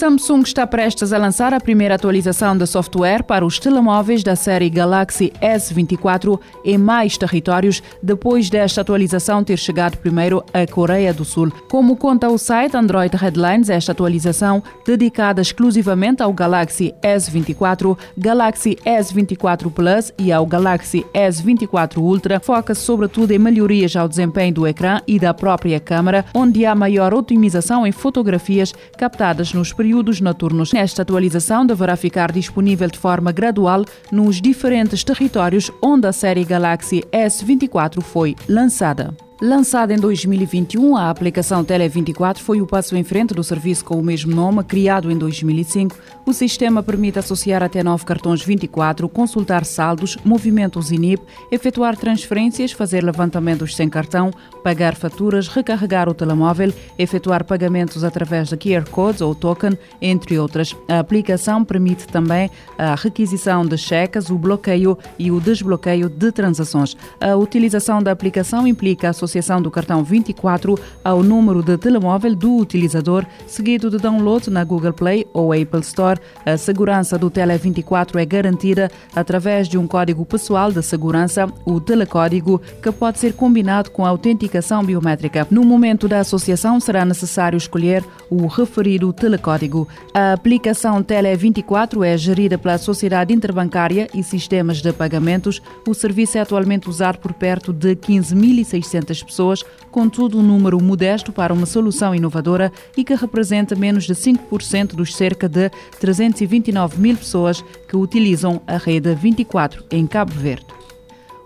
Samsung está prestes a lançar a primeira atualização de software para os telemóveis da série Galaxy S24 em mais territórios, depois desta atualização ter chegado primeiro à Coreia do Sul. Como conta o site Android Headlines, esta atualização, dedicada exclusivamente ao Galaxy S24, Galaxy S24 Plus e ao Galaxy S24 Ultra, foca sobretudo em melhorias ao desempenho do ecrã e da própria câmera, onde há maior otimização em fotografias captadas nos períodos noturnos. Nesta atualização deverá ficar disponível de forma gradual nos diferentes territórios onde a série Galaxy S24 foi lançada. Lançada em 2021, a aplicação Tele24 foi o passo em frente do serviço com o mesmo nome, criado em 2005. O sistema permite associar até nove cartões 24, consultar saldos, movimentos INIP, efetuar transferências, fazer levantamentos sem cartão, pagar faturas, recarregar o telemóvel, efetuar pagamentos através de QR codes ou token, entre outras. A aplicação permite também a requisição de cheques, o bloqueio e o desbloqueio de transações. A utilização da aplicação implica a do cartão 24 ao número de telemóvel do utilizador, seguido de download na Google Play ou Apple Store. A segurança do Tele 24 é garantida através de um código pessoal de segurança, o telecódigo, que pode ser combinado com a autenticação biométrica. No momento da associação, será necessário escolher o referido telecódigo. A aplicação Tele 24 é gerida pela Sociedade Interbancária e Sistemas de Pagamentos. O serviço é atualmente usado por perto de 15.600 pessoas, contudo um número modesto para uma solução inovadora e que representa menos de 5% dos cerca de 329 mil pessoas que utilizam a rede 24 em Cabo Verde.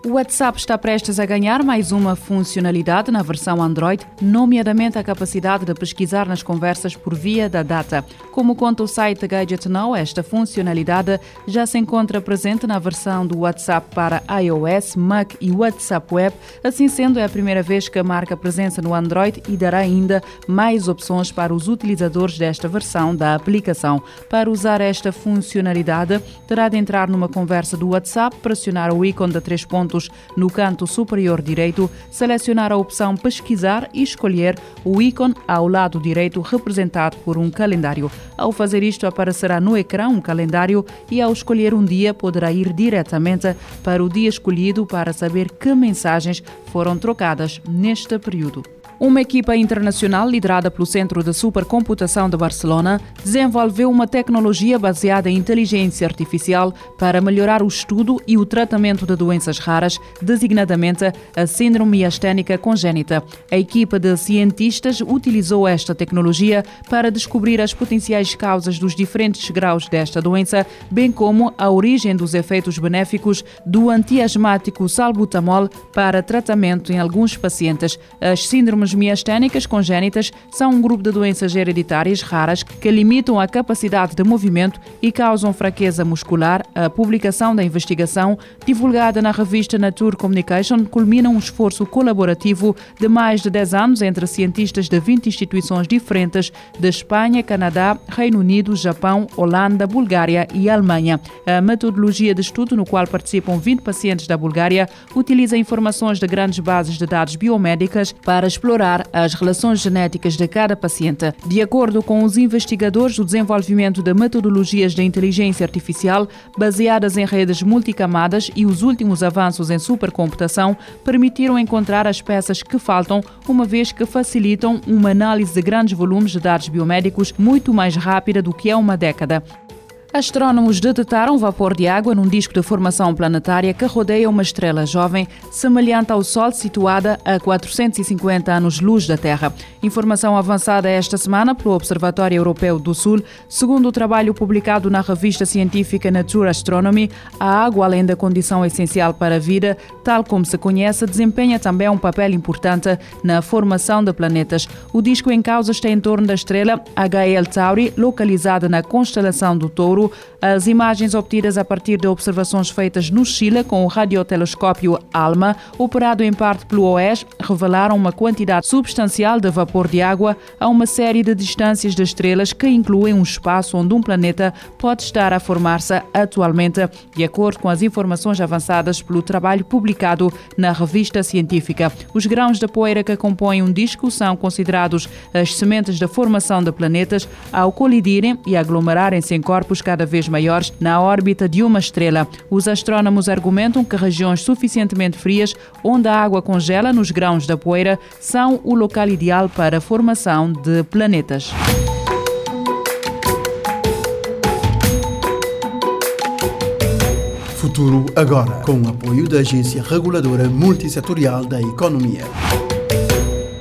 O WhatsApp está prestes a ganhar mais uma funcionalidade na versão Android, nomeadamente a capacidade de pesquisar nas conversas por via da data. Como conta o site Gadget Now, esta funcionalidade já se encontra presente na versão do WhatsApp para iOS, Mac e WhatsApp Web. Assim sendo, é a primeira vez que marca presença no Android e dará ainda mais opções para os utilizadores desta versão da aplicação. Para usar esta funcionalidade, terá de entrar numa conversa do WhatsApp, pressionar o ícone de três pontos no canto superior direito, selecionar a opção Pesquisar e escolher o ícone ao lado direito representado por um calendário. Ao fazer isto, aparecerá no ecrã um calendário e, ao escolher um dia, poderá ir diretamente para o dia escolhido para saber que mensagens foram trocadas neste período. Uma equipa internacional liderada pelo Centro de Supercomputação de Barcelona desenvolveu uma tecnologia baseada em inteligência artificial para melhorar o estudo e o tratamento de doenças raras, designadamente a síndrome miasténica congénita. A equipa de cientistas utilizou esta tecnologia para descobrir as potenciais causas dos diferentes graus desta doença, bem como a origem dos efeitos benéficos do antiasmático salbutamol para tratamento em alguns pacientes. As síndromes síndromes miasténicas congénitas são um grupo de doenças hereditárias raras que limitam a capacidade de movimento e causam fraqueza muscular. A publicação da investigação, divulgada na revista Nature Communication, culmina um esforço colaborativo de mais de 10 anos entre cientistas de 20 instituições diferentes de Espanha, Canadá, Reino Unido, Japão, Holanda, Bulgária e Alemanha. A metodologia de estudo, no qual participam 20 pacientes da Bulgária, utiliza informações de grandes bases de dados biomédicas para explorar as relações genéticas de cada paciente. De acordo com os investigadores, o desenvolvimento de metodologias de inteligência artificial baseadas em redes multicamadas e os últimos avanços em supercomputação permitiram encontrar as peças que faltam, uma vez que facilitam uma análise de grandes volumes de dados biomédicos muito mais rápida do que há uma década. Astrónomos detectaram vapor de água num disco de formação planetária que rodeia uma estrela jovem semelhante ao Sol, situada a 450 anos-luz da Terra. Informação avançada esta semana pelo Observatório Europeu do Sul. Segundo o trabalho publicado na revista científica Nature Astronomy, a água, além da condição essencial para a vida, tal como se conhece, desempenha também um papel importante na formação de planetas. O disco em causa está em torno da estrela HL Tauri, localizada na constelação do Touro 2024. As imagens obtidas a partir de observações feitas no Chile com o radiotelescópio ALMA, operado em parte pelo OES, revelaram uma quantidade substancial de vapor de água a uma série de distâncias de estrelas que incluem um espaço onde um planeta pode estar a formar-se atualmente, de acordo com as informações avançadas pelo trabalho publicado na revista científica. Os grãos de poeira que compõem um disco são considerados as sementes da formação de planetas ao colidirem e aglomerarem-se em corpos vez maiores na órbita de uma estrela. Os astrónomos argumentam que regiões suficientemente frias, onde a água congela nos grãos da poeira, são o local ideal para a formação de planetas. Futuro agora, com o apoio da Agência Reguladora Multissetorial da Economia.